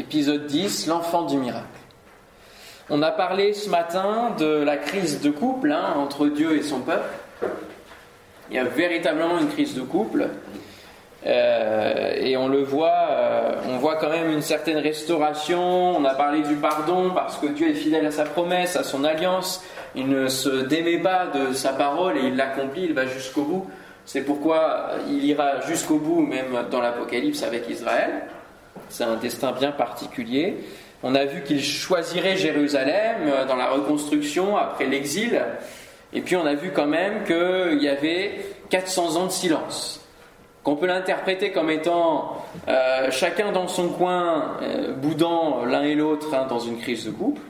épisode 10, l'enfant du miracle. On a parlé ce matin de la crise de couple hein, entre Dieu et son peuple. Il y a véritablement une crise de couple. Euh, et on le voit, euh, on voit quand même une certaine restauration. On a parlé du pardon parce que Dieu est fidèle à sa promesse, à son alliance. Il ne se démet pas de sa parole et il l'accomplit, il va jusqu'au bout. C'est pourquoi il ira jusqu'au bout, même dans l'Apocalypse avec Israël. C'est un destin bien particulier. On a vu qu'il choisirait Jérusalem euh, dans la reconstruction après l'exil. Et puis on a vu quand même qu'il y avait 400 ans de silence qu'on peut l'interpréter comme étant euh, chacun dans son coin, euh, boudant l'un et l'autre hein, dans une crise de couple.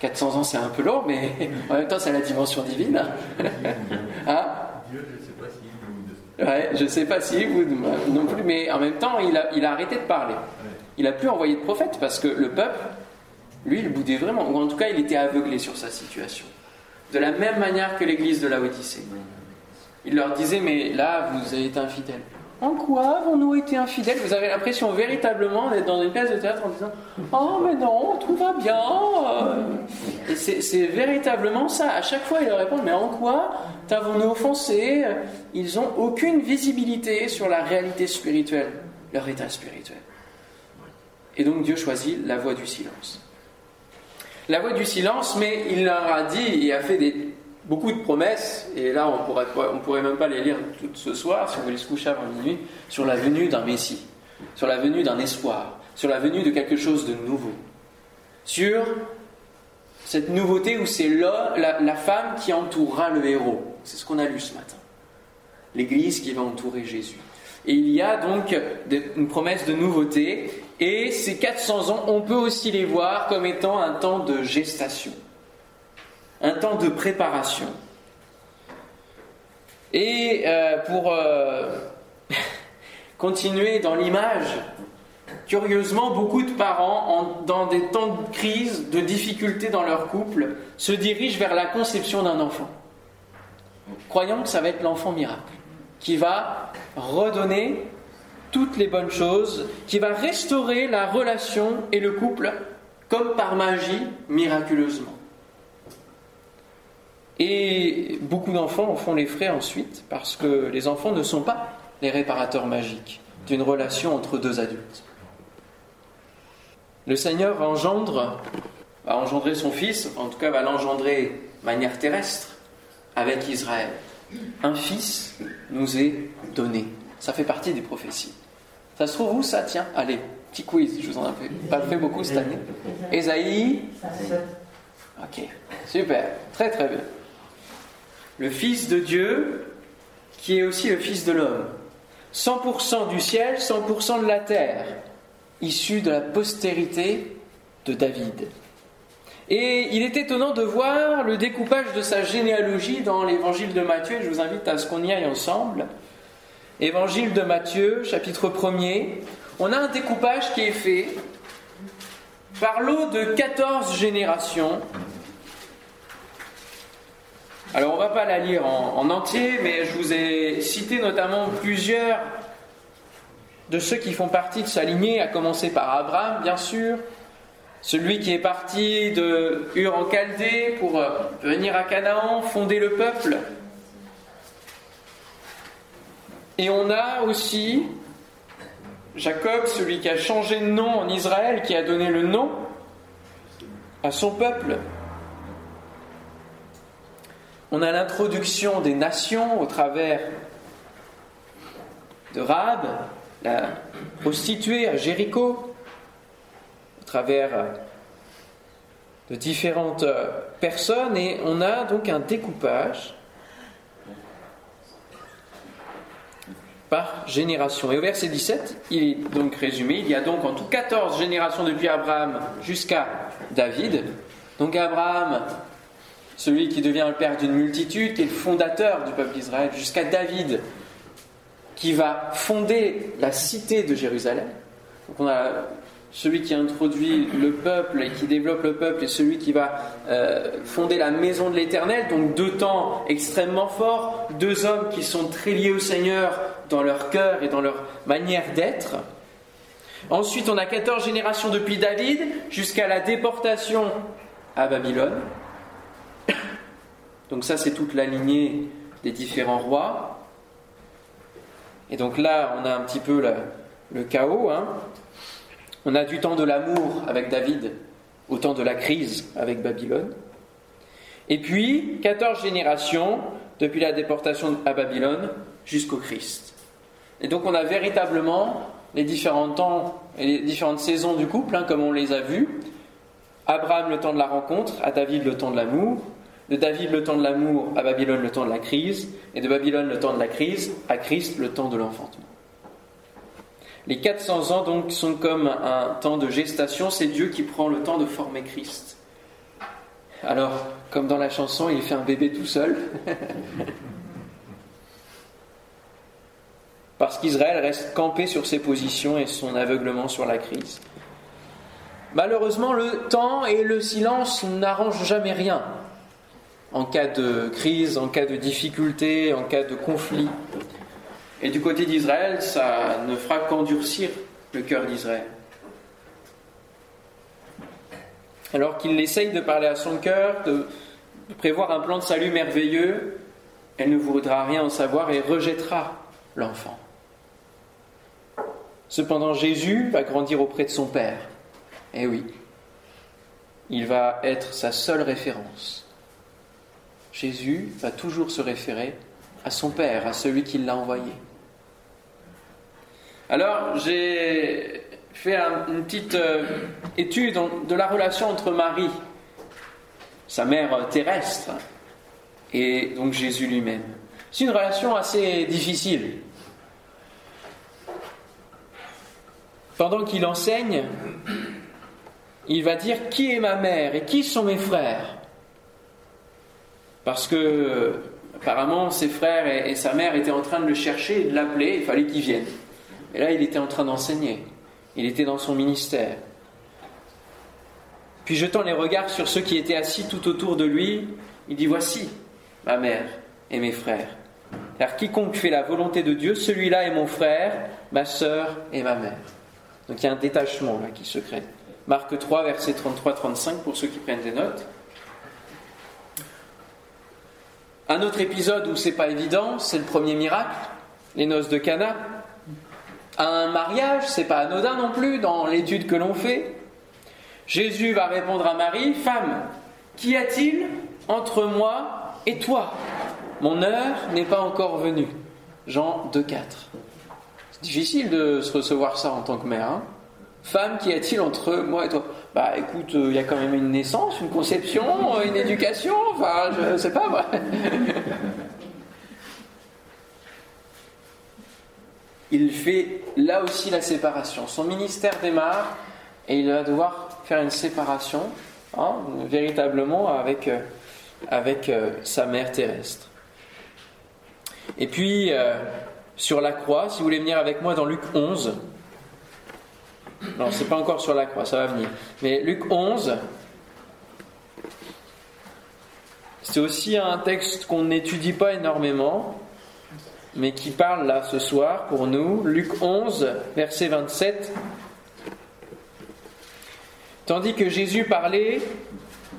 400 ans, c'est un peu long, mais en même temps, c'est la dimension divine. hein Dieu, je ne sais pas s'il boude. Ouais, je ne sais pas s'il boude non plus, mais en même temps, il a, il a arrêté de parler. Il a plus envoyé de prophète parce que le peuple, lui, il boudait vraiment, ou en tout cas, il était aveuglé sur sa situation. De la même manière que l'église de la Odyssée. Il leur disait, mais là, vous avez été infidèles. En quoi avons-nous été infidèles? Vous avez l'impression véritablement d'être dans une pièce de théâtre en disant Oh, mais non, tout va bien. Et c'est véritablement ça. À chaque fois, ils leur répondent Mais en quoi t'avons-nous offensé? Ils n'ont aucune visibilité sur la réalité spirituelle, leur état spirituel. Et donc Dieu choisit la voie du silence. La voie du silence, mais il leur a dit et a fait beaucoup de promesses, et là on pourrait, pourrait même pas les lire toutes ce soir, si on voulait se coucher avant minuit, sur la venue d'un Messie, sur la venue d'un espoir, sur la venue de quelque chose de nouveau, sur cette nouveauté où c'est la, la, femme qui entourera le héros. C'est ce qu'on a lu ce matin. L'Église qui va entourer Jésus. Et il y a donc une promesse de nouveauté, et ces 400 ans, on peut aussi les voir comme étant un temps de gestation un temps de préparation. Et euh, pour euh, continuer dans l'image, curieusement, beaucoup de parents, dans des temps de crise, de difficultés dans leur couple, se dirigent vers la conception d'un enfant, croyant que ça va être l'enfant miracle, qui va redonner toutes les bonnes choses, qui va restaurer la relation et le couple comme par magie, miraculeusement. Et beaucoup d'enfants en font les frais ensuite, parce que les enfants ne sont pas les réparateurs magiques d'une relation entre deux adultes. Le Seigneur va engendrer son Fils, en tout cas va l'engendrer de manière terrestre, avec Israël. Un Fils nous est donné. Ça fait partie des prophéties. Ça se trouve où ça Tiens, allez, petit quiz, je vous en ai pas fait beaucoup cette année. Ésaïe Ok, super, très très bien le Fils de Dieu, qui est aussi le Fils de l'homme. 100% du ciel, 100% de la terre, issu de la postérité de David. Et il est étonnant de voir le découpage de sa généalogie dans l'évangile de Matthieu. Je vous invite à ce qu'on y aille ensemble. Évangile de Matthieu, chapitre 1er. On a un découpage qui est fait par l'eau de 14 générations alors on ne va pas la lire en, entier, mais je vous ai cité notamment plusieurs de ceux qui font partie de sa lignée, à commencer par Abraham, bien sûr, celui qui est parti de Ur en Chaldée pour euh, venir à Canaan, fonder le peuple. Et on a aussi Jacob, celui qui a changé de nom en Israël, qui a donné le nom à son peuple. On a l'introduction des nations au travers de Rab, la prostituée à Jéricho, au travers de différentes personnes, et on a donc un découpage par génération. Et au verset 17, il est donc résumé, il y a donc en tout 14 générations depuis Abraham jusqu'à David. Donc Abraham celui qui devient le père d'une multitude, qui est le fondateur du peuple d'Israël, jusqu'à David, qui va fonder la cité de Jérusalem. Donc on a celui qui introduit le peuple et qui développe le peuple et celui qui va euh, fonder la maison de l'Éternel. Donc deux temps extrêmement forts, deux hommes qui sont très liés au Seigneur dans leur cœur et dans leur manière d'être. Ensuite, on a 14 générations depuis David jusqu'à la déportation à Babylone. Donc ça, c'est toute la lignée des différents rois. Et donc là, on a un petit peu le, chaos. Hein. On a du temps de l'amour avec David, au temps de la crise avec Babylone. Et puis, 14 générations depuis la déportation à Babylone jusqu'au Christ. Et donc on a véritablement les différents temps et les différentes saisons du couple, hein, comme on les a vus. Abraham le temps de la rencontre, à David le temps de l'amour, de David le temps de l'amour, à Babylone le temps de la crise, et de Babylone le temps de la crise, à Christ le temps de l'enfantement. Les 400 ans donc sont comme un temps de gestation, c'est Dieu qui prend le temps de former Christ. Alors, comme dans la chanson, il fait un bébé tout seul. Parce qu'Israël reste campé sur ses positions et son aveuglement sur la crise. Malheureusement, le temps et le silence n'arrangent jamais rien en cas de crise, en cas de difficulté, en cas de conflit. Et du côté d'Israël, ça ne fera qu'endurcir le cœur d'Israël. Alors qu'il essaye de parler à son cœur, de, prévoir un plan de salut merveilleux, elle ne voudra rien en savoir et rejettera l'enfant. Cependant, Jésus va grandir auprès de son Père. Eh oui, il va être sa seule référence. Jésus va toujours se référer à son Père, à celui qui l'a envoyé. Alors, j'ai fait une petite euh, étude de la relation entre Marie, sa mère terrestre, et donc Jésus lui-même. C'est une relation assez difficile. Pendant qu'il enseigne, il va dire qui est ma mère et qui sont mes frères? Parce que apparemment ses frères et, sa mère étaient en train de le chercher de l'appeler, il fallait qu'il vienne. Et là, il était en train d'enseigner. Il était dans son ministère. Puis jetant les regards sur ceux qui étaient assis tout autour de lui, il dit Voici ma mère et mes frères. Car quiconque fait la volonté de Dieu, celui-là est mon frère, ma sœur et ma mère. Donc il y a un détachement là qui se crée. Marc 3, verset 33-35 pour ceux qui prennent des notes. Un autre épisode où c'est pas évident, c'est le premier miracle, les noces de Cana. Un mariage, c'est pas anodin non plus dans l'étude que l'on fait. Jésus va répondre à Marie Femme, qu'y a-t-il entre moi et toi? Mon heure n'est pas encore venue. Jean 2,4. Difficile de se recevoir ça en tant que mère. Hein Femme, qu'y a-t-il entre moi et toi? Bah écoute, euh, il y a quand même une naissance, une conception, euh, une éducation, enfin, je sais pas moi. il fait là aussi la séparation. Son ministère démarre et il va devoir faire une séparation, hein, véritablement, avec, euh, avec sa mère terrestre. Et puis, sur la croix, si vous voulez venir avec moi dans Luc 11, non, c'est pas encore sur la croix, ça va venir. Mais Luc 11, c'est aussi un texte qu'on n'étudie pas énormément, mais qui parle là ce soir pour nous. Luc 11, verset 27. Tandis que Jésus parlait,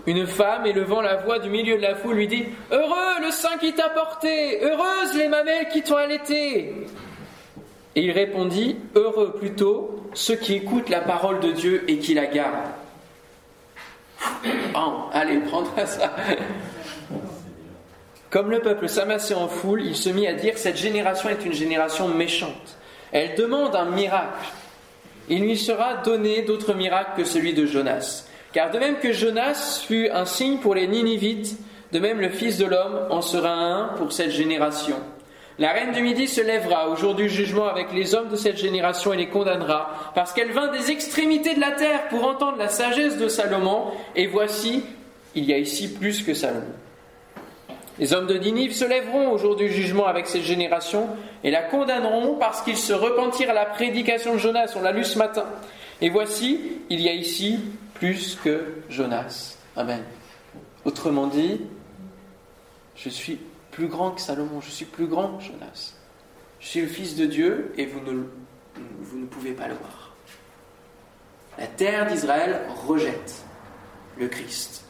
une femme, élevant la voix du milieu de la foule, lui dit Heureux le sein qui t'a porté, heureuses les mamelles qui t'ont allaité. Et il répondit Heureux plutôt ceux qui écoutent la parole de Dieu et qui la gardent. Oh, allez, prends ça. Comme le peuple s'amassait en foule, il se mit à dire Cette génération est une génération méchante. Elle demande un miracle. Il lui sera donné d'autres miracles que celui de Jonas. Car de même que Jonas fut un signe pour les Ninivites, de même le Fils de l'homme en sera un pour cette génération. La reine du Midi se lèvera au jour du jugement avec les hommes de cette génération et les condamnera, parce qu'elle vint des extrémités de la terre pour entendre la sagesse de Salomon, et voici, il y a ici plus que Salomon. Les hommes de Ninive se lèveront au jour du jugement avec cette génération et la condamneront parce qu'ils se repentirent à la prédication de Jonas, on l'a lu ce matin. Et voici, il y a ici plus que Jonas. Amen. Autrement dit, je suis plus grand que Salomon, je suis plus grand, Jonas. Je suis le Fils de Dieu et vous ne, vous ne pouvez pas le voir. La terre d'Israël rejette le Christ.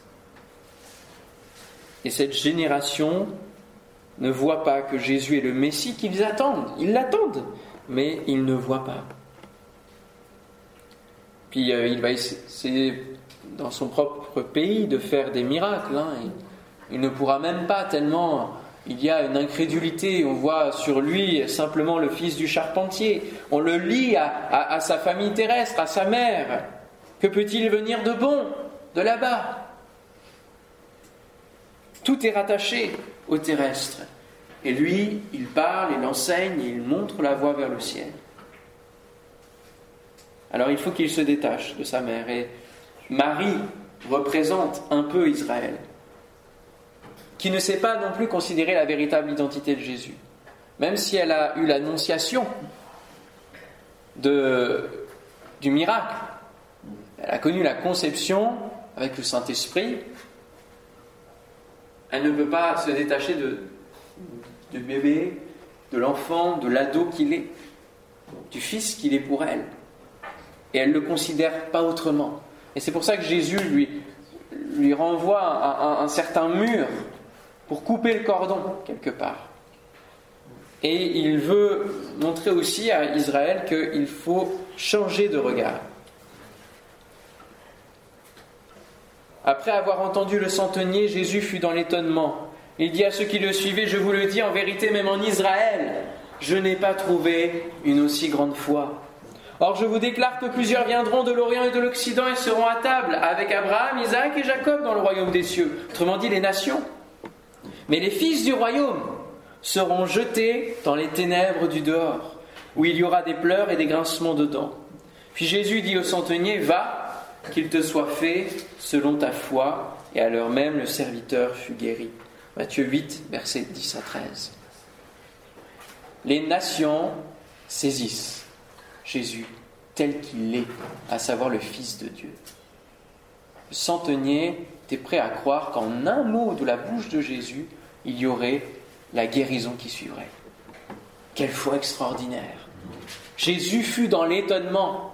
Et cette génération ne voit pas que Jésus est le Messie qu'ils attendent. Ils l'attendent, mais ils ne voient pas. Puis euh, il va essayer dans son propre pays de faire des miracles. Hein, il ne pourra même pas tellement il y a une incrédulité, on voit sur lui simplement le fils du charpentier, on le lie à, sa famille terrestre, à sa mère. Que peut-il venir de bon de là-bas? Tout est rattaché au terrestre. Et lui, il parle, il enseigne, il montre la voie vers le ciel. Alors il faut qu'il se détache de sa mère. Et Marie représente un peu Israël qui ne sait pas non plus considérer la véritable identité de Jésus. Même si elle a eu l'annonciation du miracle, elle a connu la conception avec le Saint-Esprit, elle ne peut pas se détacher du bébé, de l'enfant, de l'ado qu'il est, du fils qu'il est pour elle. Et elle ne le considère pas autrement. Et c'est pour ça que Jésus lui, lui renvoie un certain mur pour couper le cordon quelque part. Et il veut montrer aussi à Israël qu'il faut changer de regard. Après avoir entendu le centenier, Jésus fut dans l'étonnement. Il dit à ceux qui le suivaient, je vous le dis en vérité, même en Israël, je n'ai pas trouvé une aussi grande foi. Or je vous déclare que plusieurs viendront de l'Orient et de l'Occident et seront à table avec Abraham, Isaac et Jacob dans le royaume des cieux, autrement dit les nations. Mais les fils du royaume seront jetés dans les ténèbres du dehors, où il y aura des pleurs et des grincements de dents. Puis Jésus dit au centenier, Va, qu'il te soit fait selon ta foi. Et à l'heure même, le serviteur fut guéri. Matthieu 8, versets 10 à 13. Les nations saisissent Jésus tel qu'il est, à savoir le Fils de Dieu. Le centenier était prêt à croire qu'en un mot de la bouche de Jésus, il y aurait la guérison qui suivrait. Quelle foi extraordinaire. Jésus fut dans l'étonnement.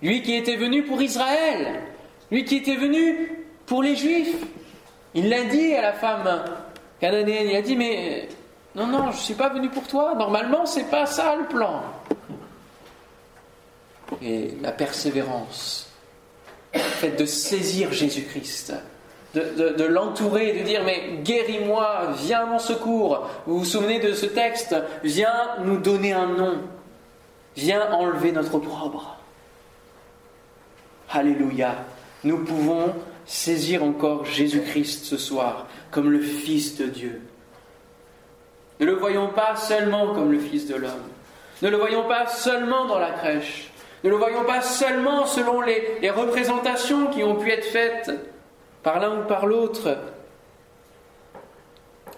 Lui qui était venu pour Israël, lui qui était venu pour les Juifs. Il l'a dit à la femme cananéenne, il a dit mais non non, je ne suis pas venu pour toi. Normalement, c'est pas ça le plan. Et la persévérance, le fait de saisir Jésus-Christ, de, l'entourer, de dire mais guéris-moi, viens à mon secours. Vous vous souvenez de ce texte? Viens nous donner un nom. Viens enlever notre opprobre. Alléluia. Nous pouvons saisir encore Jésus-Christ ce soir comme le Fils de Dieu. Ne le voyons pas seulement comme le Fils de l'homme. Ne le voyons pas seulement dans la crèche. Ne le voyons pas seulement selon les représentations qui ont pu être faites par l'un ou par l'autre.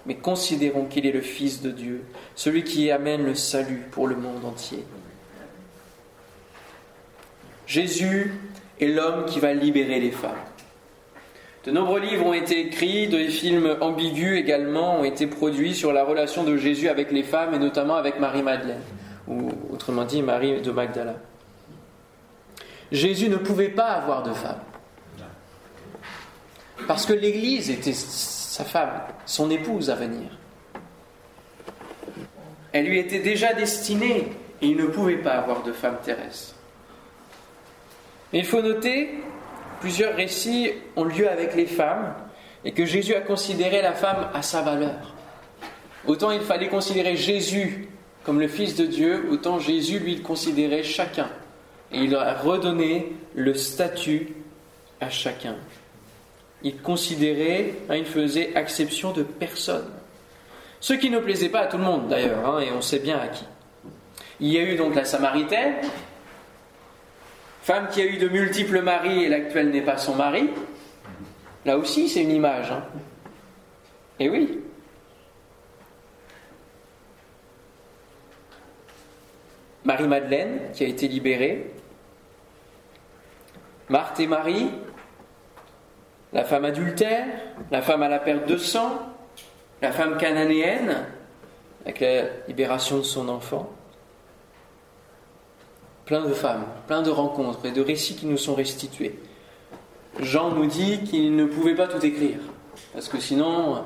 Mais considérons qu'il est le Fils de Dieu, celui qui amène le salut pour le monde entier. Jésus est l'homme qui va libérer les femmes. De nombreux livres ont été écrits, des films ambigus également ont été produits sur la relation de Jésus avec les femmes et notamment avec Marie-Madeleine, ou autrement dit Marie de Magdala. Jésus ne pouvait pas avoir de femme. Parce que l'Église était sa femme, son épouse à venir. Elle lui était déjà destinée et il ne pouvait pas avoir de femme terrestre. Mais il faut noter, plusieurs récits ont lieu avec les femmes et que Jésus a considéré la femme à sa valeur. Autant il fallait considérer Jésus comme le Fils de Dieu, autant Jésus, lui, considérait chacun. Il a redonné le statut à chacun il considérait, hein, il faisait exception de personne. Ce qui ne plaisait pas à tout le monde d'ailleurs, hein, et on sait bien à qui. Il y a eu donc la Samaritaine, femme qui a eu de multiples maris et l'actuel n'est pas son mari. Là aussi, c'est une image. Hein. Et oui. Marie-Madeleine, qui a été libérée. Marthe et Marie, la femme adultère, la femme à la perte de sang, la femme cananéenne, avec la libération de son enfant. plein de femmes, plein de rencontres et de récits qui nous sont restitués. Jean nous dit qu'il ne pouvait pas tout écrire, parce que sinon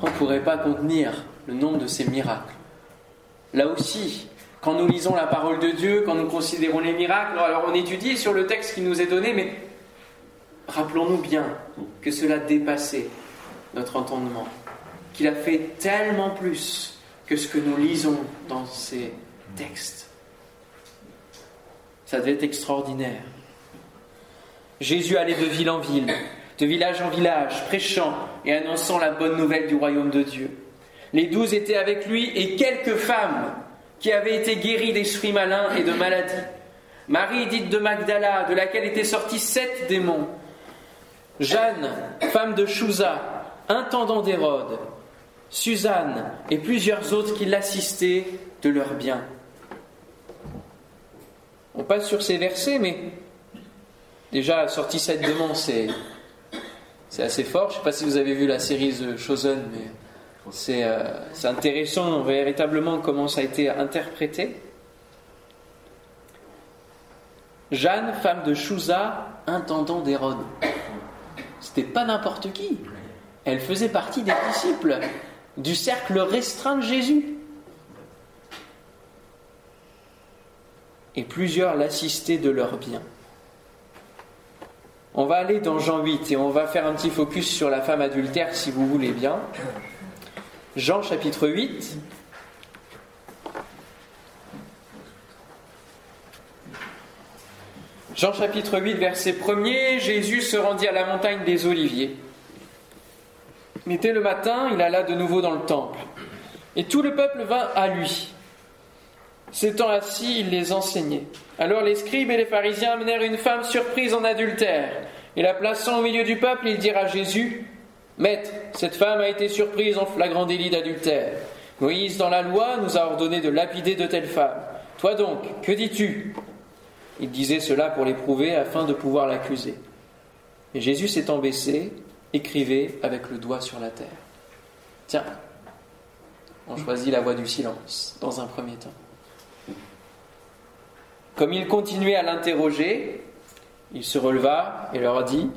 on ne pourrait pas contenir le nombre de ces miracles. Là aussi, quand nous lisons la parole de Dieu, quand nous considérons les miracles, alors on étudie sur le texte qui nous est donné, mais rappelons-nous bien que cela dépassait notre entendement, qu'il a fait tellement plus que ce que nous lisons dans ces textes. Ça devait être extraordinaire. Jésus allait de ville en ville, de village en village, prêchant et annonçant la bonne nouvelle du royaume de Dieu. Les douze étaient avec lui et quelques femmes qui avaient été guéries d'esprits malins et de maladies. Marie, dite de Magdala, de laquelle étaient sortis sept démons. Jeanne, femme de Chouza, intendant d'Hérode. Suzanne et plusieurs autres qui l'assistaient de leurs biens. On passe sur ces versets, mais déjà, sorti sept démons, c'est, c'est assez fort. Je ne sais pas si vous avez vu la série The Chosen, mais c'est, euh, c'est intéressant véritablement comment ça a été interprété. Jeanne, femme de Chouza, intendant d'Hérode. C'était pas n'importe qui. Elle faisait partie des disciples du cercle restreint de Jésus. Et plusieurs l'assistaient de leurs biens. On va aller dans Jean 8 et on va faire un petit focus sur la femme adultère si vous voulez bien. Jean chapitre 8. Jean chapitre 8, verset 1er, Jésus se rendit à la montagne des Oliviers. Mais dès le matin, il alla de nouveau dans le temple. Et tout le peuple vint à lui. S'étant assis, il les enseignait. Alors les scribes et les pharisiens amenèrent une femme surprise en adultère. Et la plaçant au milieu du peuple, ils dirent à Jésus Maître, cette femme a été surprise en flagrant délit d'adultère. Moïse, dans la loi, nous a ordonné de lapider de telles femmes. Toi donc, que dis-tu? Il disait cela pour l'éprouver afin de pouvoir l'accuser. Et Jésus s'étant baissé, écrivait avec le doigt sur la terre. Tiens, on choisit la voie du silence dans un premier temps. Comme il continuait à l'interroger, il se releva et leur dit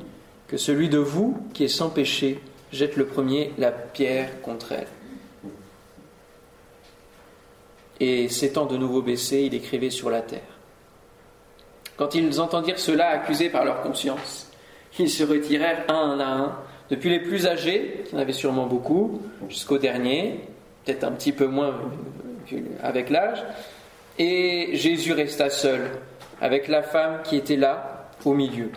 que celui de vous qui est sans péché jette le premier la pierre contre elle. Et s'étant de nouveau baissé, il écrivait sur la terre. Quand ils entendirent cela accusés par leur conscience, ils se retirèrent un à un, depuis les plus âgés, qui en avaient sûrement beaucoup, jusqu'au dernier, peut-être un petit peu moins avec l'âge, et Jésus resta seul, avec la femme qui était là, au milieu.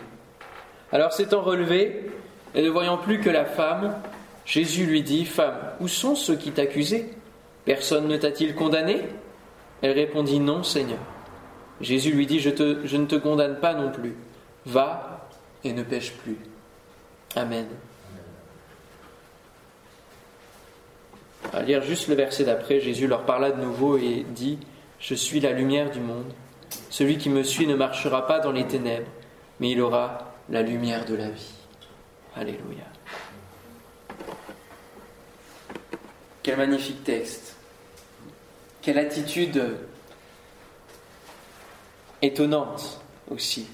Alors s'étant relevé, et ne voyant plus que la femme, Jésus lui dit, Femme, où sont ceux qui t'accusaient? Personne ne t'a-t-il condamné? Elle répondit, Non, Seigneur. Jésus lui dit, je, ne te condamne pas non plus. Va et ne pêche plus. Amen. À lire juste le verset d'après, Jésus leur parla de nouveau et dit Je suis la lumière du monde. Celui qui me suit ne marchera pas dans les ténèbres, mais il aura la lumière de la vie. Alléluia. Quel magnifique texte. Quelle attitude étonnante aussi.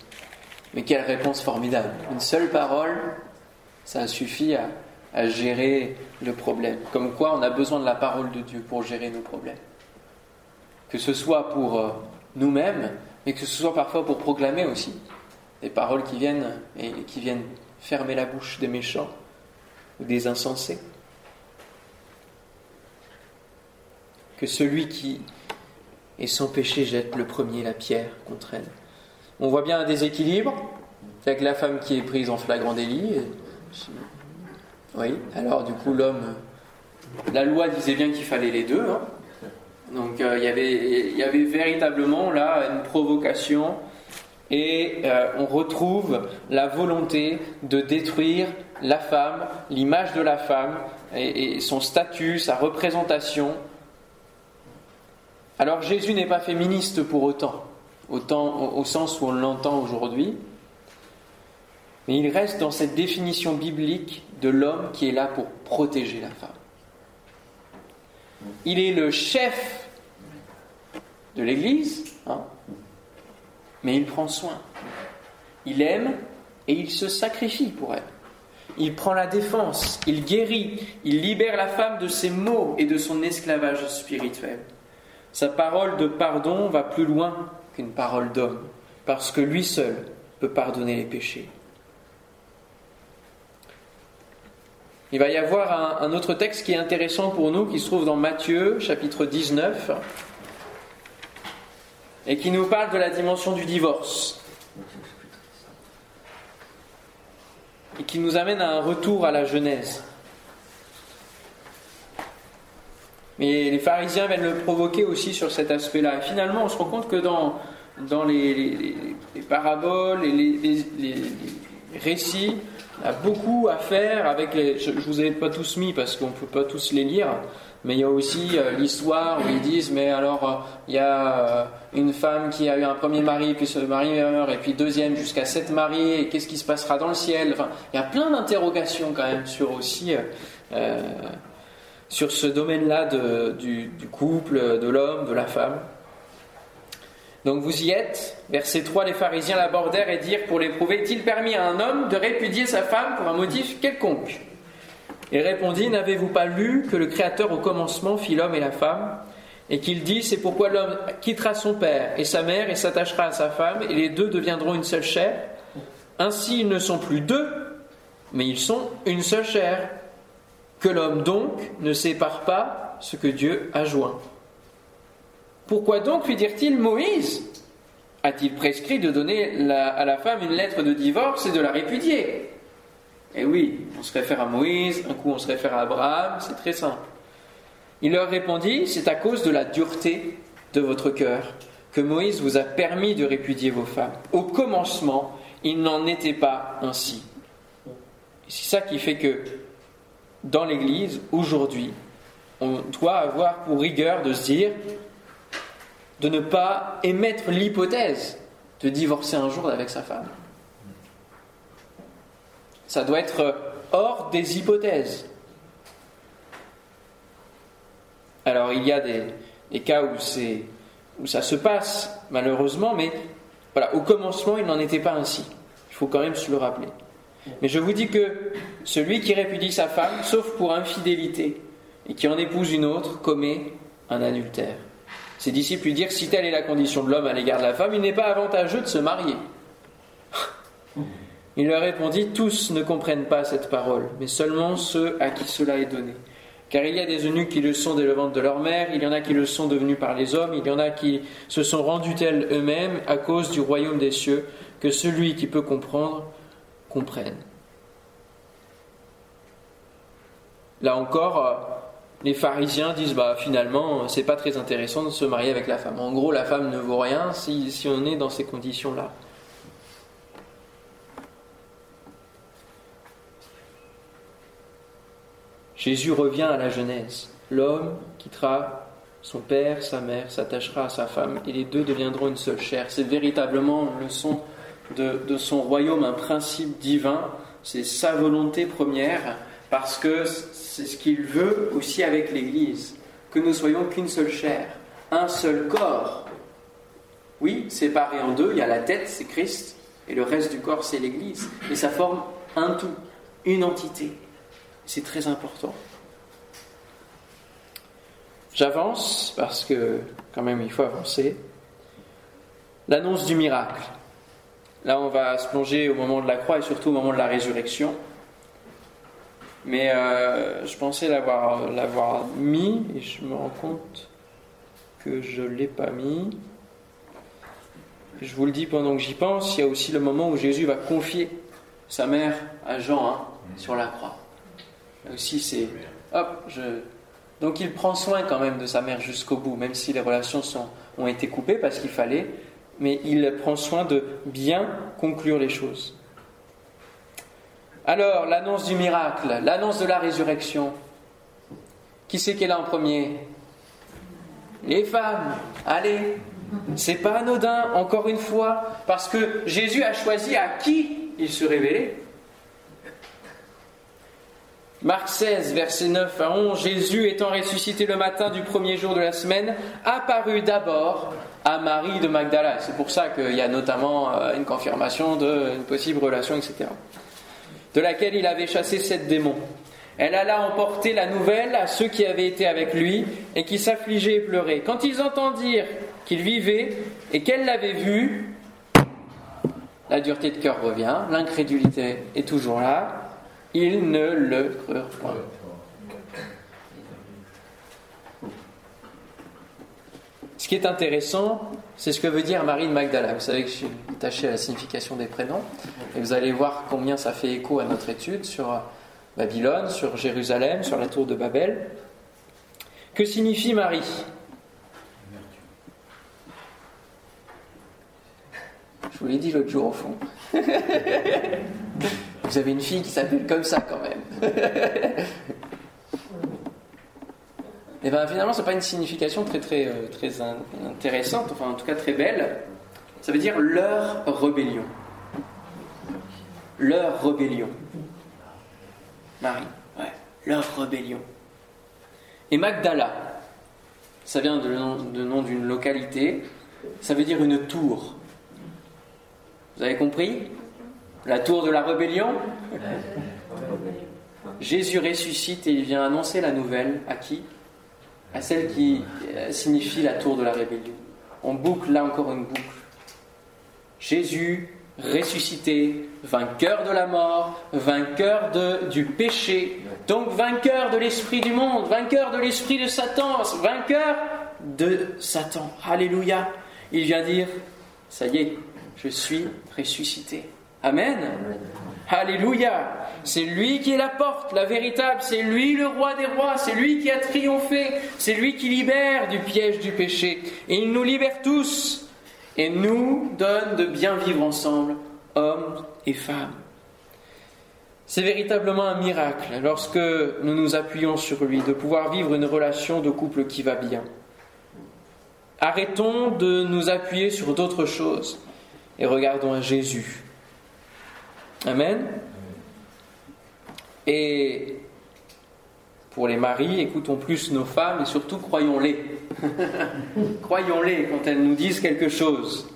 Mais quelle réponse formidable. Une seule parole, ça suffit à, à gérer le problème. Comme quoi on a besoin de la parole de Dieu pour gérer nos problèmes. Que ce soit pour euh, nous-mêmes, mais que ce soit parfois pour proclamer aussi des paroles qui viennent et qui viennent fermer la bouche des méchants ou des insensés. Que celui qui est sans péché jette le premier la pierre contre elle. On voit bien un déséquilibre avec la femme qui est prise en flagrant délit. Oui, alors du coup l'homme, la loi disait bien qu'il fallait les deux. Hein. Donc euh, y il y avait véritablement là une provocation et euh, on retrouve la volonté de détruire la femme, l'image de la femme et, son statut, sa représentation. Alors Jésus n'est pas féministe pour autant, au sens où on l'entend aujourd'hui, mais il reste dans cette définition biblique de l'homme qui est là pour protéger la femme. Il est le chef de l'Église, hein. Mais il prend soin. Il aime et il se sacrifie pour elle. Il prend la défense, il guérit, il libère la femme de ses maux et de son esclavage spirituel. Sa parole de pardon va plus loin qu'une parole d'homme, parce que lui seul peut pardonner les péchés. Il va y avoir un, autre texte qui est intéressant pour nous, qui se trouve dans Matthieu, chapitre 19, et qui nous parle de la dimension du divorce. Et qui nous amène à un retour à la Genèse. Mais les pharisiens viennent le provoquer aussi sur cet aspect-là. Et finalement, on se rend compte que dans, dans les, paraboles et les, récits, il y a beaucoup à faire avec les. Je ne vous ai pas tous mis parce qu'on ne peut pas tous les lire, mais il y a aussi euh, l'histoire où ils disent mais alors euh, il y a euh, une femme qui a eu un premier mari, puis ce mari meurt, et puis deuxième jusqu'à sept maris, et qu'est-ce qui se passera dans le ciel? Enfin, il y a plein d'interrogations quand même sur aussi. sur ce domaine-là du, du couple, de l'homme, de la femme. Donc vous y êtes? Verset 3, les pharisiens l'abordèrent et dirent pour l'éprouver, est-il permis à un homme de répudier sa femme pour un motif quelconque? Il répondit, n'avez-vous pas lu que le Créateur au commencement fit l'homme et la femme et qu'il dit, c'est pourquoi l'homme quittera son père et sa mère et s'attachera à sa femme, et les deux deviendront une seule chair. Ainsi, ils ne sont plus deux, mais ils sont une seule chair. Que l'homme donc ne sépare pas ce que Dieu a joint. Pourquoi donc, lui dirent-ils, Moïse a-t-il prescrit de donner à la femme une lettre de divorce et de la répudier? Eh oui, on se réfère à Moïse, un coup on se réfère à Abraham, c'est très simple. Il leur répondit, c'est à cause de la dureté de votre cœur que Moïse vous a permis de répudier vos femmes. Au commencement, il n'en était pas ainsi. C'est ça qui fait que dans l'Église, aujourd'hui, on doit avoir pour rigueur de se dire, de ne pas émettre l'hypothèse de divorcer un jour avec sa femme. Ça doit être hors des hypothèses. Alors il y a des, cas où, où ça se passe, malheureusement, mais voilà, au commencement, il n'en était pas ainsi. Il faut quand même se le rappeler. Mais je vous dis que celui qui répudie sa femme, sauf pour infidélité, et qui en épouse une autre, commet un adultère. Ses disciples lui dirent Si telle est la condition de l'homme à l'égard de la femme, il n'est pas avantageux de se marier. Il leur répondit Tous ne comprennent pas cette parole, mais seulement ceux à qui cela est donné. Car il y a des eunuques qui le sont dès le de leur mère, il y en a qui le sont devenus par les hommes, il y en a qui se sont rendus tels eux-mêmes à cause du royaume des cieux, que celui qui peut comprendre comprenne. Là encore, euh, les pharisiens disent bah finalement c'est pas très intéressant de se marier avec la femme. En gros, la femme ne vaut rien si, si on est dans ces conditions-là. Jésus revient à la Genèse. L'homme quittera son père, sa mère, s'attachera à sa femme, et les deux deviendront une seule chair. C'est véritablement le son de, de son royaume, un principe divin, c'est sa volonté première, parce que c'est ce qu'il veut aussi avec l'Église, que nous soyons qu'une seule chair, un seul corps. Oui, séparé en deux, il y a la tête, c'est Christ, et le reste du corps, c'est l'Église. Et ça forme un tout, une entité. C'est très important. J'avance parce que quand même il faut avancer. L'annonce du miracle. Là, on va se plonger au moment de la croix et surtout au moment de la résurrection. Mais euh, je pensais l'avoir, l'avoir mis et je me rends compte que je ne l'ai pas mis. Je vous le dis pendant que j'y pense, il y a aussi le moment où Jésus va confier sa mère à Jean hein, sur la croix. Aussi, c'est. Donc il prend soin quand même de sa mère jusqu'au bout, même si les relations ont été coupées parce qu'il fallait, mais il prend soin de bien conclure les choses. Alors, l'annonce du miracle, l'annonce de la résurrection. Qui c'est qui est là en premier? Les femmes. Allez, c'est pas anodin, encore une fois, parce que Jésus a choisi à qui il se révélait? Marc 16, versets 9 à 11, Jésus étant ressuscité le matin du premier jour de la semaine, apparut d'abord à Marie de Magdala. C'est pour ça qu'il y a notamment euh, une confirmation d'une possible relation, etc. De laquelle il avait chassé sept démons. Elle alla emporter la nouvelle à ceux qui avaient été avec lui et qui s'affligeaient et pleuraient. Quand ils entendirent qu'il vivait et qu'elle l'avait vu, la dureté de cœur revient, l'incrédulité est toujours là, ils ne le crurent point. Ce qui est intéressant, c'est ce que veut dire Marie de Magdala. Vous savez que je suis attaché à la signification des prénoms, et vous allez voir combien ça fait écho à notre étude sur Babylone, sur Jérusalem, sur la tour de Babel. Que signifie Marie? Je vous l'ai dit l'autre jour au fond. Vous avez une fille qui s'appelle comme ça quand même. Et eh bien finalement, ce n'est pas une signification très, très, euh, très intéressante, enfin en tout cas très belle. Ça veut dire leur rébellion. Leur rébellion. Marie, ouais, leur rébellion. Et Magdala, ça vient de nom d'une localité, ça veut dire une tour. Vous avez compris? La tour de la rébellion Jésus ressuscite et il vient annoncer la nouvelle à qui? À celle qui euh, signifie la tour de la rébellion. On boucle là encore une boucle. Jésus ressuscité, vainqueur de la mort, vainqueur du péché, donc vainqueur de l'esprit du monde, vainqueur de l'esprit de Satan, vainqueur de Satan. Alléluia. Il vient dire, ça y est, je suis ressuscité. Amen. Alléluia. C'est lui qui est la porte, la véritable. C'est lui le roi des rois. C'est lui qui a triomphé. C'est lui qui libère du piège du péché. Et il nous libère tous et nous donne de bien vivre ensemble, hommes et femmes. C'est véritablement un miracle lorsque nous nous appuyons sur lui, de pouvoir vivre une relation de couple qui va bien. Arrêtons de nous appuyer sur d'autres choses et regardons à Jésus Amen. Et pour les maris, écoutons plus nos femmes et surtout croyons-les. croyons-les quand elles nous disent quelque chose.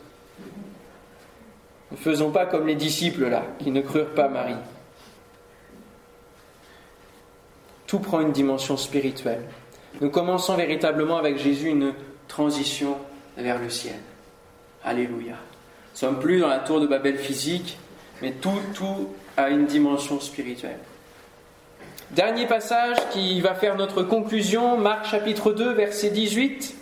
Ne faisons pas comme les disciples là, qui ne crurent pas Marie. Tout prend une dimension spirituelle. Nous commençons véritablement avec Jésus une transition vers le ciel. Alléluia. Nous ne sommes plus dans la tour de Babel physique, mais tout, tout a une dimension spirituelle. Dernier passage qui va faire notre conclusion, Marc chapitre 2, verset 18.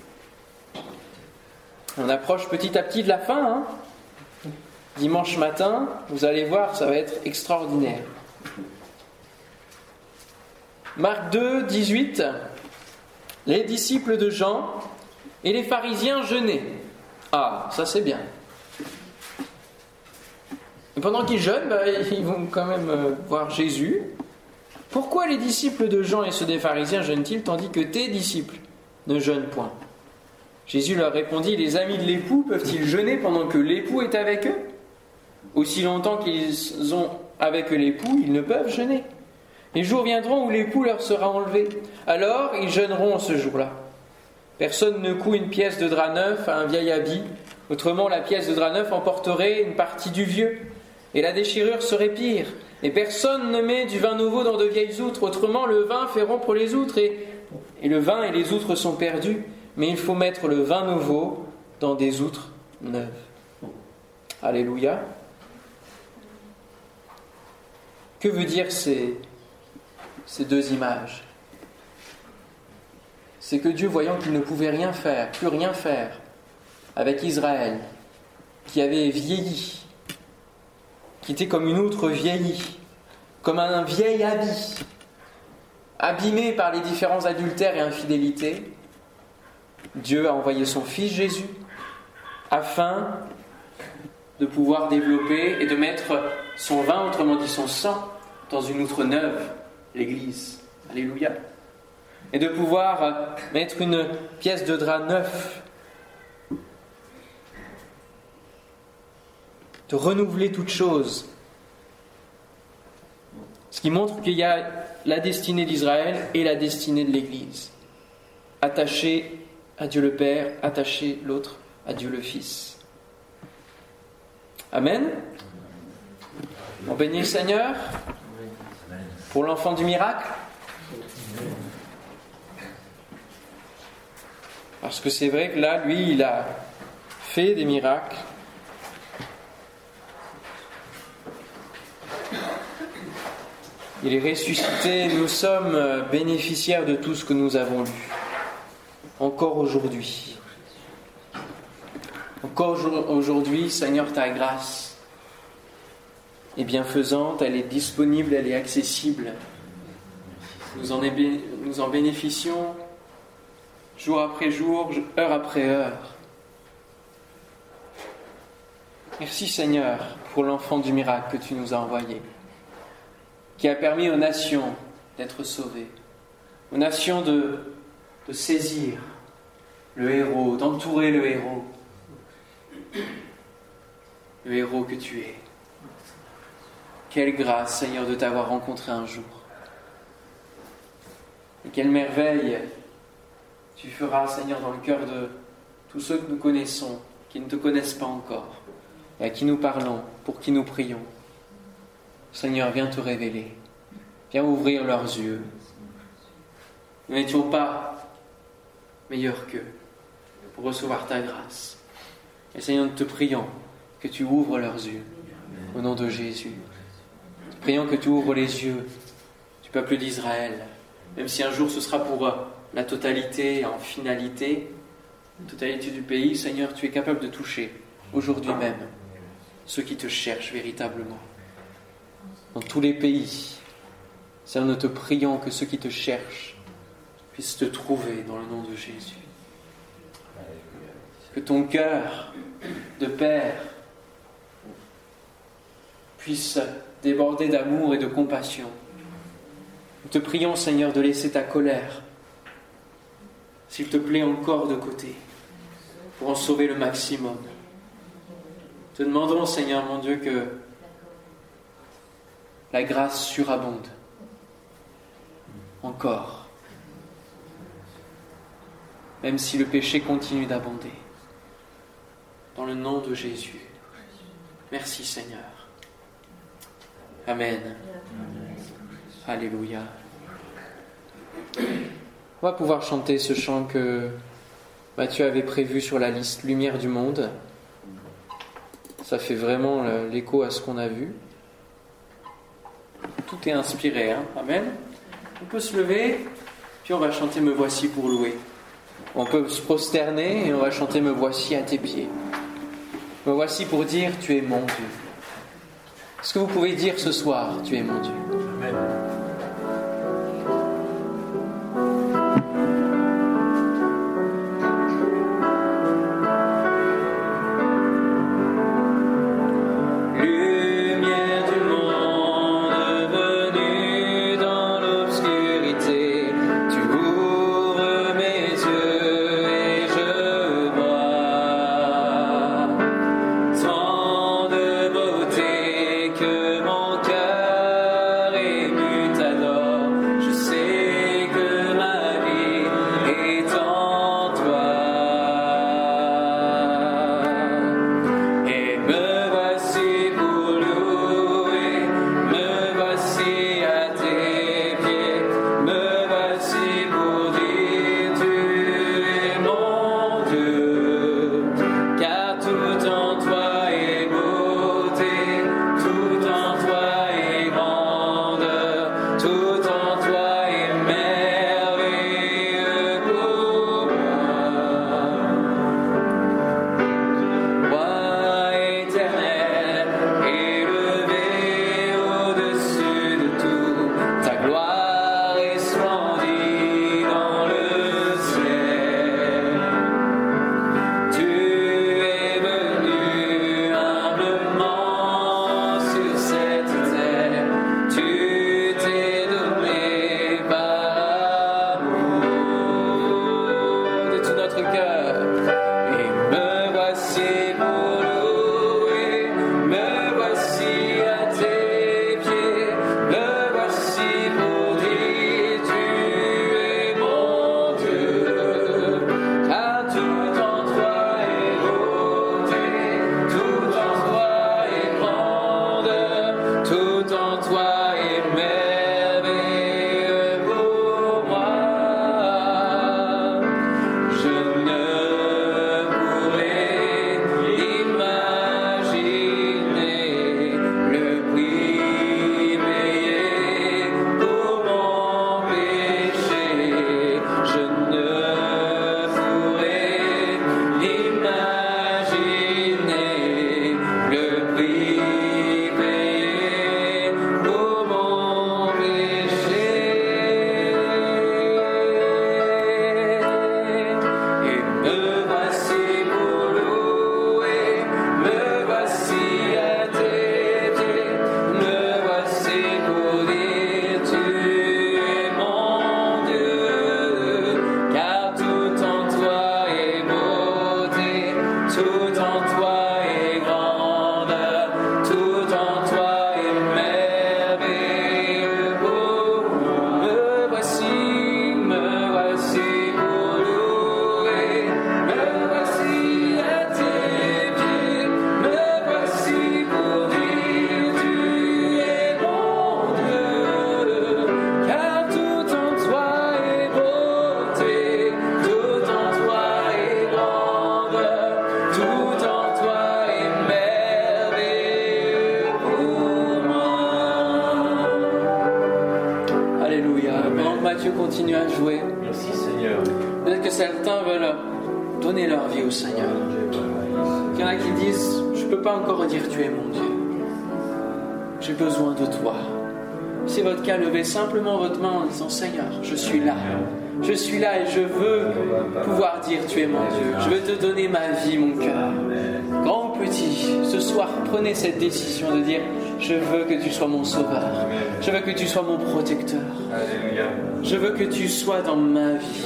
On approche petit à petit de la fin. Hein. Dimanche matin, vous allez voir, ça va être extraordinaire. Marc 2, 18. Les disciples de Jean et les pharisiens jeûnaient. Ah, ça c'est bien pendant qu'ils jeûnent, bah, ils vont quand même euh, voir Jésus. Pourquoi les disciples de Jean et ceux des pharisiens jeûnent-ils tandis que tes disciples ne jeûnent point? Jésus leur répondit Les amis de l'époux peuvent-ils jeûner pendant que l'époux est avec eux? Aussi longtemps qu'ils ont avec l'époux, ils ne peuvent jeûner. Les jours viendront où l'époux leur sera enlevé. Alors ils jeûneront ce jour-là. Personne ne coud une pièce de drap neuf à un vieil habit, autrement la pièce de drap neuf emporterait une partie du vieux et la déchirure serait pire. Et personne ne met du vin nouveau dans de vieilles outres, autrement le vin fait rompre les outres, et, le vin et les outres sont perdus. Mais il faut mettre le vin nouveau dans des outres neuves. Alléluia. Que veut dire ces deux images? C'est que Dieu, voyant qu'il ne pouvait rien faire, plus rien faire, avec Israël, qui avait vieilli, qui était comme une outre vieillie, comme un vieil habit, abîmé par les différents adultères et infidélités, Dieu a envoyé son Fils Jésus afin de pouvoir développer et de mettre son vin, autrement dit son sang, dans une outre neuve, l'Église. Alléluia. Et de pouvoir mettre une pièce de drap neuf de renouveler toute chose. Ce qui montre qu'il y a la destinée d'Israël et la destinée de l'Église. Attaché à Dieu le Père, attaché l'autre à Dieu le Fils. Amen. On bénit le Seigneur pour l'enfant du miracle. Parce que c'est vrai que là, lui, il a fait des miracles. Il est ressuscité, nous sommes bénéficiaires de tout ce que nous avons lu. Encore aujourd'hui. Encore aujourd'hui, Seigneur, ta grâce est bienfaisante, elle est disponible, elle est accessible. Nous en, nous en bénéficions jour après jour, heure après heure. Merci Seigneur pour l'enfant du miracle que tu nous as envoyé, qui a permis aux nations d'être sauvées, aux nations de, de saisir le héros, d'entourer le héros, le héros que tu es. Quelle grâce Seigneur de t'avoir rencontré un jour. Et quelle merveille tu feras, Seigneur, dans le cœur de tous ceux que nous connaissons, qui ne te connaissent pas encore, et à qui nous parlons, pour qui nous prions. Seigneur, viens te révéler, viens ouvrir leurs yeux. Nous n'étions pas meilleurs qu'eux pour recevoir ta grâce. Et Seigneur, nous te prions que tu ouvres leurs yeux, au nom de Jésus. Prions que tu ouvres les yeux du peuple d'Israël, même si un jour ce sera pour la totalité en finalité, la totalité du pays, Seigneur, tu es capable de toucher aujourd'hui même ceux qui te cherchent véritablement. Dans tous les pays, Seigneur, nous te prions que ceux qui te cherchent puissent te trouver dans le nom de Jésus. Que ton cœur de Père puisse déborder d'amour et de compassion. Nous te prions, Seigneur, de laisser ta colère s'il te plaît, encore de côté, pour en sauver le maximum. Te demandons, Seigneur mon Dieu, que la grâce surabonde. Encore. Même si le péché continue d'abonder. Dans le nom de Jésus. Merci Seigneur. Amen. Alléluia. On va pouvoir chanter ce chant que Matthieu avait prévu sur la liste Lumière du monde. Ça fait vraiment l'écho à ce qu'on a vu. Tout est inspiré, hein Amen. On peut se lever, puis on va chanter Me voici pour louer. On peut se prosterner et on va chanter Me voici à tes pieds. Me voici pour dire Tu es mon Dieu. Est-ce que vous pouvez dire ce soir Tu es mon Dieu? Amen. Tout en tu es mon Dieu. J'ai besoin de toi. C'est votre cas, levez simplement votre main en disant Seigneur, je suis là. Je suis là et je veux pouvoir dire tu es mon Dieu. Je veux te donner ma vie, mon cœur. Grand ou petit, ce soir, prenez cette décision de dire je veux que tu sois mon sauveur. Je veux que tu sois mon protecteur. Je veux que tu sois dans ma vie.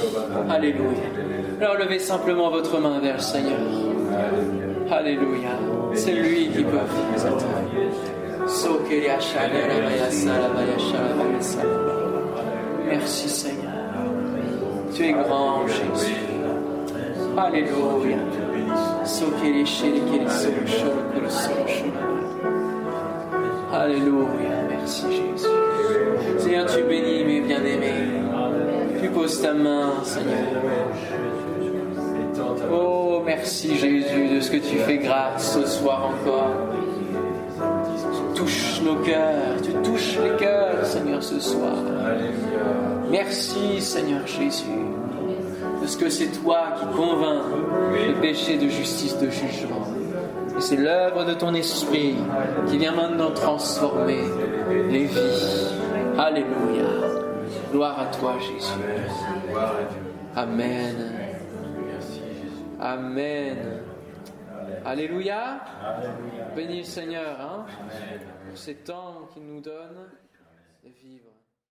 Alléluia. Alors levez simplement votre main vers le Seigneur. Alléluia. C'est lui qui peut. Merci Seigneur. Tu es grand Jésus. Alléluia. Alléluia. Merci Jésus. Seigneur, tu bénis mes bien-aimés. Tu poses ta main, Seigneur. Oh, merci Jésus de ce que tu fais grâce ce soir encore. Tu touches nos cœurs, tu touches les cœurs, Seigneur, ce soir. Merci, Seigneur Jésus, de ce que c'est toi qui convainc de péché, de justice, de jugement. Et c'est l'œuvre de ton esprit qui vient maintenant transformer les vies. Alléluia. Gloire à toi, Jésus. Amen. Amen. Alléluia. Bénis le Seigneur hein, pour ces temps qu'il nous donne de vivre.